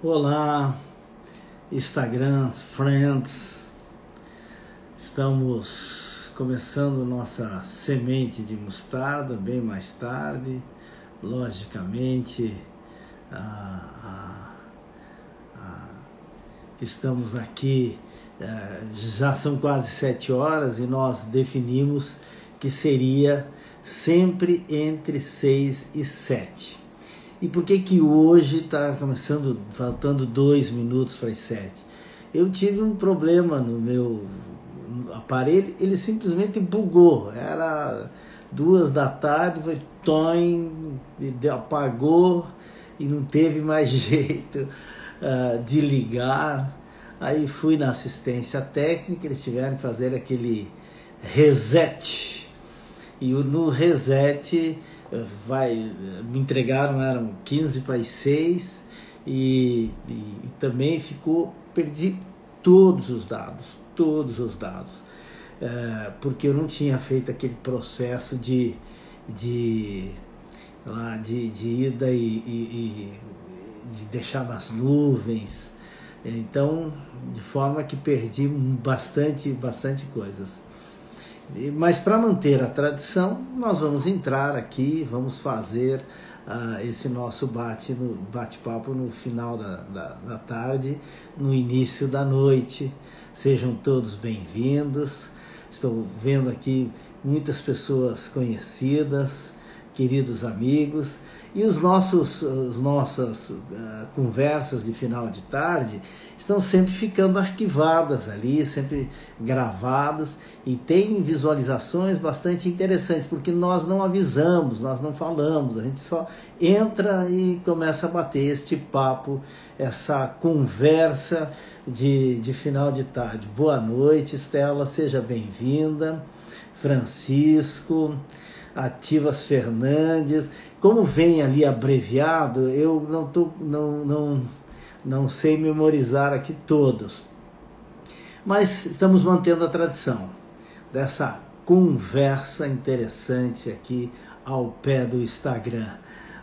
Olá, Instagram, friends. Estamos começando nossa semente de mostarda bem mais tarde. Logicamente, estamos aqui, é, já são quase sete horas e nós definimos que seria sempre entre seis e sete. E por que que hoje está começando, faltando dois minutos para as sete? Eu tive um problema no meu aparelho, ele simplesmente bugou. Era duas da tarde, foi toim, apagou e não teve mais jeito uh, de ligar. Aí fui na assistência técnica, eles tiveram que fazer aquele reset. E no reset vai me entregaram eram 15 para as 6 e, e, e, também ficou perdi todos os dados todos os dados. É, porque eu não tinha feito aquele processo de de lá de, de ida e, e de deixar nas nuvens. Então de forma que perdi bastante bastante coisas mas para manter a tradição, nós vamos entrar aqui, vamos fazer uh, esse nosso bate-papo no, bate no final da, da, da tarde, no início da noite. Sejam todos bem-vindos. Estou vendo aqui muitas pessoas conhecidas, queridos amigos. E os nossos, as nossas uh, conversas de final de tarde estão sempre ficando arquivadas ali, sempre gravadas e tem visualizações bastante interessantes, porque nós não avisamos, nós não falamos, a gente só entra e começa a bater este papo, essa conversa de, de final de tarde. Boa noite, Estela, seja bem-vinda. Francisco, Ativas Fernandes. Como vem ali abreviado, eu não, tô, não, não, não sei memorizar aqui todos. Mas estamos mantendo a tradição dessa conversa interessante aqui ao pé do Instagram.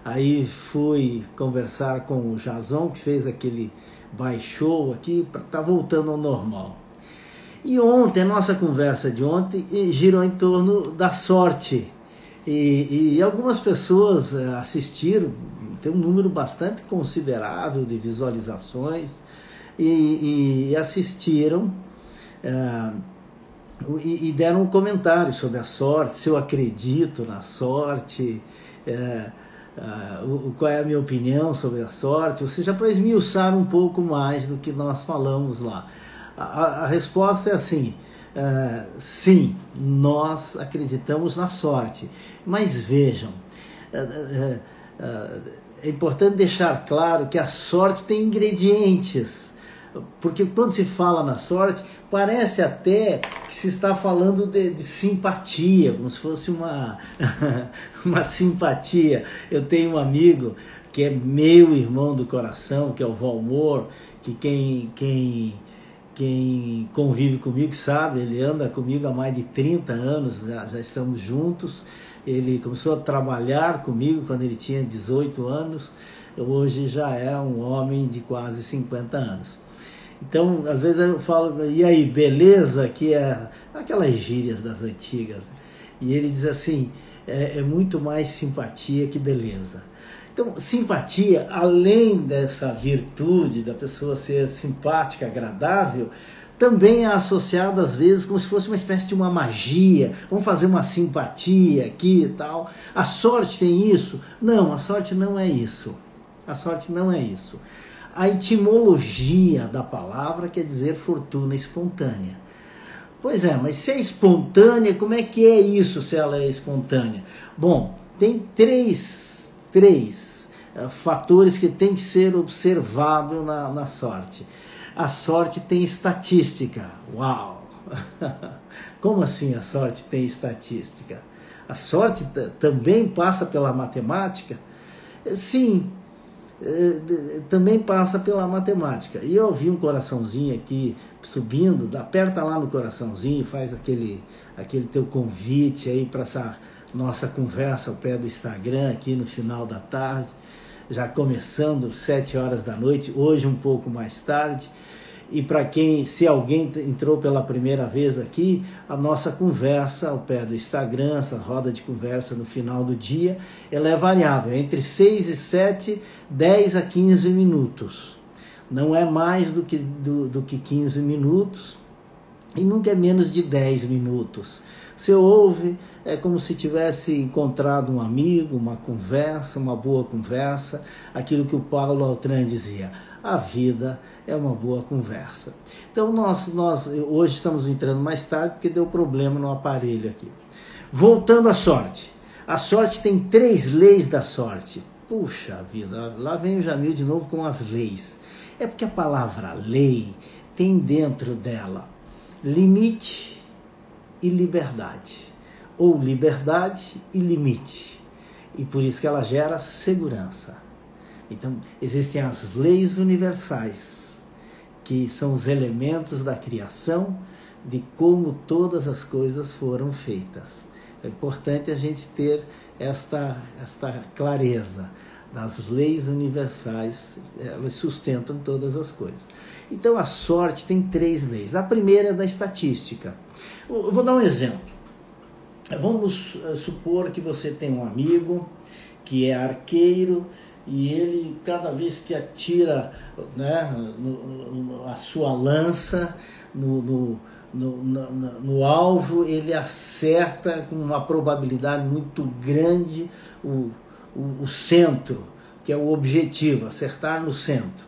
Aí fui conversar com o Jason, que fez aquele baixou aqui, tá voltando ao normal. E ontem, a nossa conversa de ontem girou em torno da sorte e, e algumas pessoas eh, assistiram, tem um número bastante considerável de visualizações e, e assistiram é, e, deram um comentário sobre a sorte, se eu acredito na sorte, é, o, qual é a minha opinião sobre a sorte, ou seja, para esmiuçar um pouco mais do que nós falamos lá. A, a resposta é assim: uh, sim, nós acreditamos na sorte. Mas vejam, uh, uh, é importante deixar claro que a sorte tem ingredientes. Porque quando se fala na sorte, parece até que se está falando de, de simpatia, como se fosse uma, uma simpatia. Eu tenho um amigo que é meu irmão do coração, que é o Valmor, que quem, quem quem convive comigo sabe, ele anda comigo há mais de 30 anos, já, já estamos juntos. Ele começou a trabalhar comigo quando ele tinha 18 anos, hoje já é um homem de quase 50 anos. Então, às vezes eu falo, e aí, beleza? Que é aquelas gírias das antigas. E ele diz assim: é, é muito mais simpatia que beleza. Então, simpatia, além dessa virtude da pessoa ser simpática, agradável, também é associada às vezes como se fosse uma espécie de uma magia. Vamos fazer uma simpatia aqui e tal. A sorte tem isso? Não, a sorte não é isso. A sorte não é isso. A etimologia da palavra quer dizer fortuna espontânea. Pois é, mas se é espontânea, como é que é isso se ela é espontânea? Bom, tem três três uh, fatores que tem que ser observado na, na sorte. A sorte tem estatística. Uau! Como assim a sorte tem estatística? A sorte também passa pela matemática? Sim, eh, também passa pela matemática. E eu vi um coraçãozinho aqui subindo, aperta lá no coraçãozinho, faz aquele, aquele teu convite aí para essa nossa conversa ao pé do Instagram aqui no final da tarde. já começando sete horas da noite, hoje um pouco mais tarde. E para quem, se alguém entrou pela primeira vez aqui, a nossa conversa ao pé do Instagram, essa roda de conversa no final do dia, ela é variável, entre 6 e 7, 10 a 15 minutos. Não é mais do que, do, do que 15 minutos e nunca é menos de 10 minutos. Você ouve, é como se tivesse encontrado um amigo, uma conversa, uma boa conversa, aquilo que o Paulo Altran dizia, a vida é uma boa conversa. Então nós, nós hoje estamos entrando mais tarde porque deu problema no aparelho aqui. Voltando à sorte. A sorte tem três leis da sorte. Puxa vida, lá vem o Jamil de novo com as leis. É porque a palavra lei tem dentro dela limite e liberdade, ou liberdade e limite. E por isso que ela gera segurança. Então, existem as leis universais, que são os elementos da criação de como todas as coisas foram feitas. É importante a gente ter esta, esta clareza das leis universais, elas sustentam todas as coisas. Então a sorte tem três leis. A primeira é da estatística. Eu vou dar um exemplo. Vamos eh, supor que você tem um amigo que é arqueiro e ele, cada vez que atira né, no, no, a sua lança no, no, no, alvo, ele acerta com uma probabilidade muito grande o, o, o centro, que é o objetivo, acertar no centro.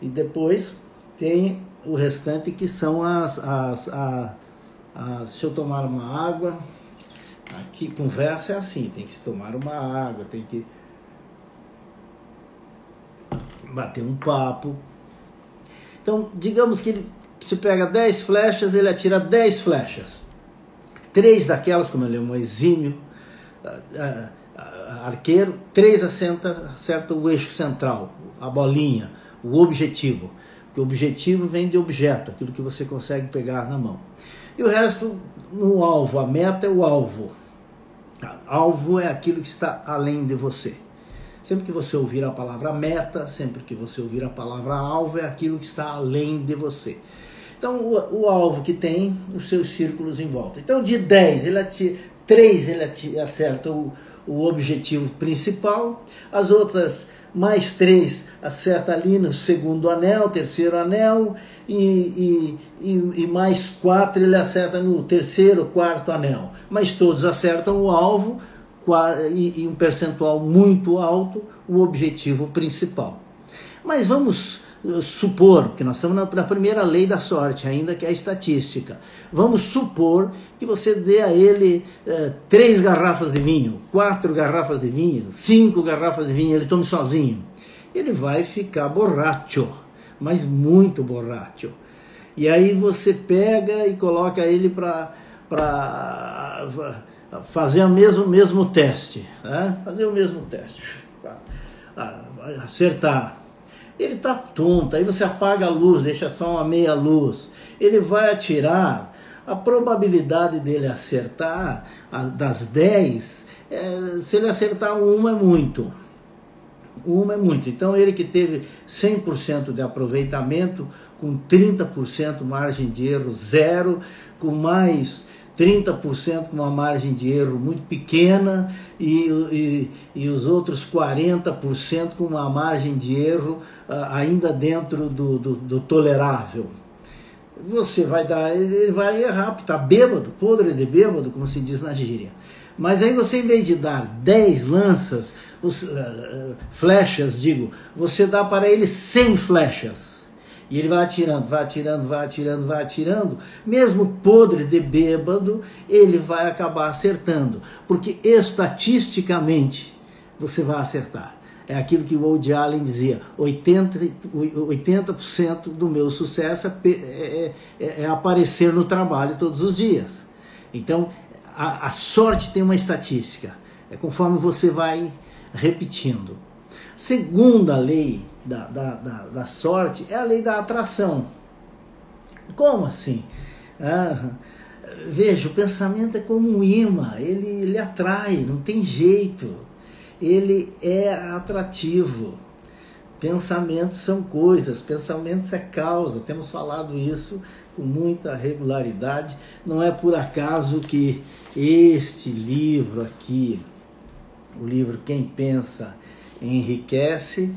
E depois tem o restante que são as, as. Deixa eu tomar uma água. Aqui conversa é assim, tem que se tomar uma água, tem que bater um papo. Então, digamos que ele se pega 10 flechas, ele atira 10 flechas. Três daquelas, como ele é um exímio arqueiro, três acerta, acerta o eixo central, a bolinha, o objetivo. o objetivo vem de objeto, aquilo que você consegue pegar na mão. E o resto no alvo, a meta é o alvo. Alvo é aquilo que está além de você. Sempre que você ouvir a palavra meta, sempre que você ouvir a palavra alvo, é aquilo que está além de você. Então, o, o alvo que tem os seus círculos em volta. Então, de 10, ele atira, 3 ele acerta o, o objetivo principal, as outras mais três acerta ali no segundo anel, terceiro anel, e, e, e, e, mais quatro ele acerta no terceiro, quarto anel. Mas todos acertam o alvo, e, e um percentual muito alto o objetivo principal. Mas vamos supor, que nós estamos na, na, primeira lei da sorte, ainda que é a estatística. Vamos supor que você dê a ele eh, três garrafas de vinho, quatro garrafas de vinho, cinco garrafas de vinho, ele tome sozinho. Ele vai ficar borracho, mas muito borracho. E aí você pega e coloca ele para fazer o mesmo, mesmo teste, né? fazer o mesmo teste, acertar. Ele está tonto, aí você apaga a luz, deixa só uma meia luz. Ele vai atirar, a probabilidade dele acertar das 10, é, se ele acertar uma é muito. Uma é muito. Então ele que teve 100% de aproveitamento, com 30% margem de erro zero, com mais 30% com uma margem de erro muito pequena e, e, e os outros 40% com uma margem de erro uh, ainda dentro do, do, do, tolerável. Você vai dar, ele vai errar, está bêbado, podre de bêbado, como se diz na gíria. Mas aí você, em vez de dar 10 lanças, você, uh, flechas, digo, você dá para ele 100 flechas e ele vai atirando, vai atirando, vai atirando, vai atirando. Mesmo podre de bêbado, ele vai acabar acertando. Porque estatisticamente você vai acertar. É aquilo que o Woody Allen dizia: 80%, 80 do meu sucesso é, é, é, é, aparecer no trabalho todos os dias. Então, a, a sorte tem uma estatística. É conforme você vai repetindo. Segunda lei da, da, da, da sorte é a lei da atração. Como assim? Ah, veja, o pensamento é como um imã, ele, ele atrai, não tem jeito. ele é atrativo. Pensamentos são coisas, pensamentos é causa. Temos falado isso com muita regularidade. Não é por acaso que este livro aqui, o livro Quem Pensa Enriquece,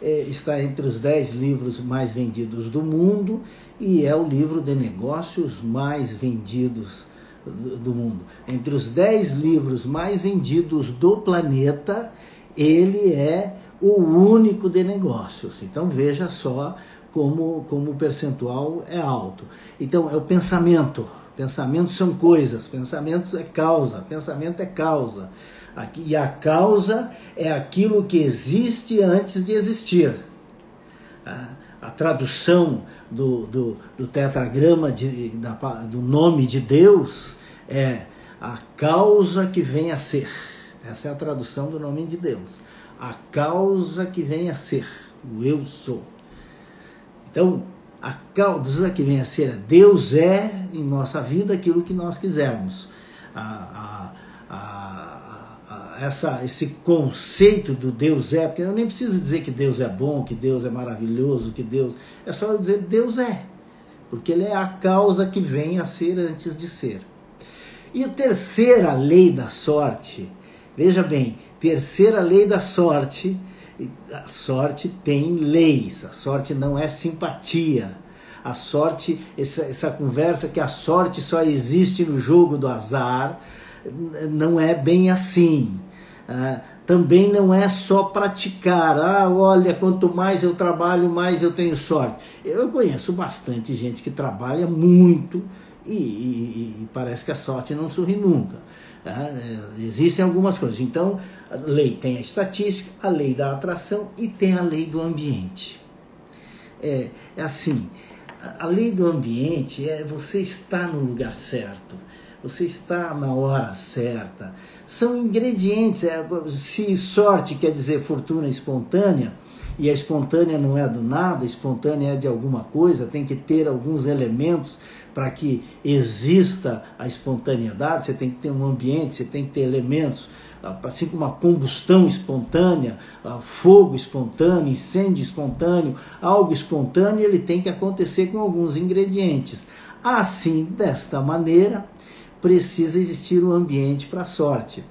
está entre os dez livros mais vendidos do mundo e é o livro de negócios mais vendidos do mundo. Entre os dez livros mais vendidos do planeta, ele é o único de negócios. Então veja só como, como o percentual é alto. Então é o pensamento. Pensamentos são coisas, pensamentos é causa, pensamento é causa. E a causa é aquilo que existe antes de existir. A tradução do, do, do tetragrama de, da, do nome de Deus é a causa que vem a ser. Essa é a tradução do nome de Deus. A causa que vem a ser, o eu sou. Então, a causa que vem a ser, Deus é em nossa vida aquilo que nós quisermos. A, a, a, essa, esse conceito do Deus é, porque eu nem preciso dizer que Deus é bom, que Deus é maravilhoso, que Deus. É só eu dizer Deus é, porque Ele é a causa que vem a ser antes de ser. E a terceira lei da sorte, veja bem, terceira lei da sorte, a sorte tem leis, a sorte não é simpatia. A sorte, essa, essa conversa que a sorte só existe no jogo do azar, não é bem assim. Ah, também não é só praticar. Ah, olha, quanto mais eu trabalho, mais eu tenho sorte. Eu conheço bastante gente que trabalha muito e, e, e parece que a sorte não sorri nunca. Tá? É, existem algumas coisas. Então, a lei tem a estatística, a lei da atração e tem a lei do ambiente. É, é assim, a lei do ambiente é você estar no lugar certo, você está na hora certa. São ingredientes. É, se sorte quer dizer fortuna espontânea, e a espontânea não é do nada, a espontânea é de alguma coisa, tem que ter alguns elementos para que exista a espontaneidade, você tem que ter um ambiente, você tem que ter elementos, assim como a combustão espontânea, fogo espontâneo, incêndio espontâneo, algo espontâneo, ele tem que acontecer com alguns ingredientes. Assim, desta maneira, precisa existir um ambiente para a sorte.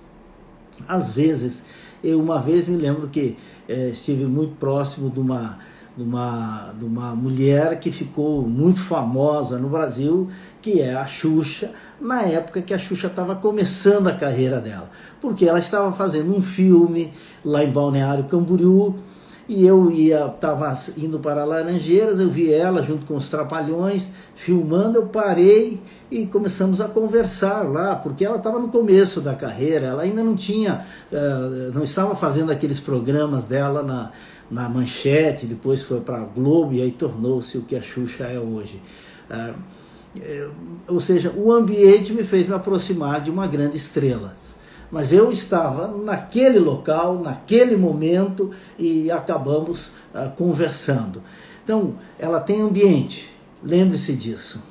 Às vezes, eu uma vez me lembro que eh, estive muito próximo de uma de uma, de uma mulher que ficou muito famosa no Brasil, que é a Xuxa, na época que a Xuxa estava começando a carreira dela. Porque ela estava fazendo um filme lá em Balneário Camboriú, e eu ia estava indo para Laranjeiras, eu vi ela junto com os trapalhões filmando, eu parei e começamos a conversar lá, porque ela estava no começo da carreira, ela ainda não tinha, uh, não estava fazendo aqueles programas dela na na Manchete, depois foi para a Globo e aí tornou-se o que a Xuxa é hoje. É, ou seja, o ambiente me fez me aproximar de uma grande estrela. Mas eu estava naquele local, naquele momento e acabamos ah, conversando. Então, ela tem ambiente, lembre-se disso.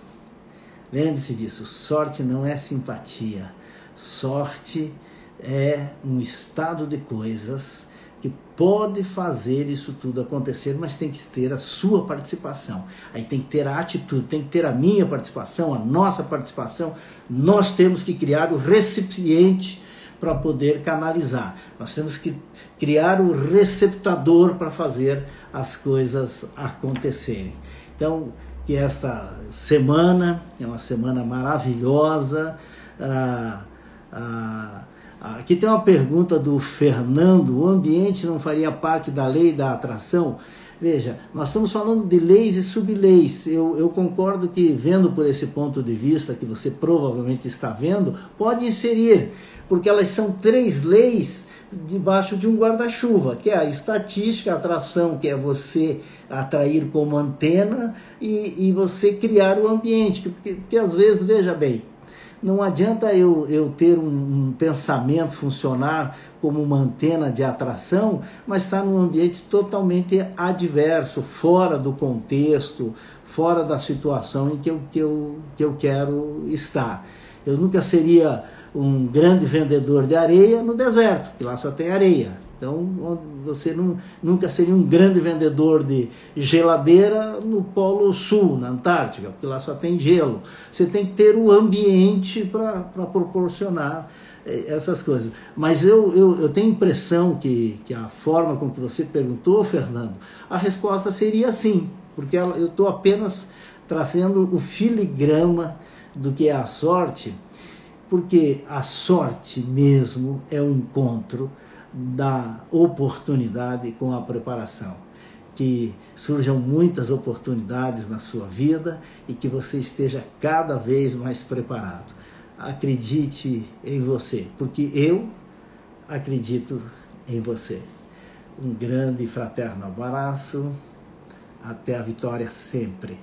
Lembre-se disso. Sorte não é simpatia. Sorte é um estado de coisas que pode fazer isso tudo acontecer, mas tem que ter a sua participação. Aí tem que ter a atitude, tem que ter a minha participação, a nossa participação. Nós temos que criar o recipiente para poder canalizar. Nós temos que criar o receptador para fazer as coisas acontecerem. Então, que esta semana é uma semana maravilhosa. Ah, ah, Aqui tem uma pergunta do Fernando: o ambiente não faria parte da lei da atração? Veja, nós estamos falando de leis e subleis. Eu, eu concordo que, vendo por esse ponto de vista que você provavelmente está vendo, pode inserir, porque elas são três leis debaixo de um guarda-chuva, que é a estatística, a atração, que é você atrair como antena, e, e você criar o ambiente. Porque, porque às vezes, veja bem, não adianta eu, eu ter um, um pensamento funcionar como uma antena de atração, mas estar num ambiente totalmente adverso, fora do contexto, fora da situação em que eu, que eu, que eu quero estar. Eu nunca seria um grande vendedor de areia no deserto, que lá só tem areia. Então, você não, nunca seria um grande vendedor de geladeira no Polo Sul, na Antártica, porque lá só tem gelo. Você tem que ter o ambiente para proporcionar essas coisas. Mas eu, eu, eu tenho impressão que, que a forma como você perguntou, Fernando, a resposta seria sim, porque eu estou apenas trazendo o filigrama do que é a sorte, porque a sorte mesmo é o encontro da oportunidade com a preparação. Que surjam muitas oportunidades na sua vida e que você esteja cada vez mais preparado. Acredite em você, porque eu acredito em você. Um grande fraterno abraço. Até a vitória sempre.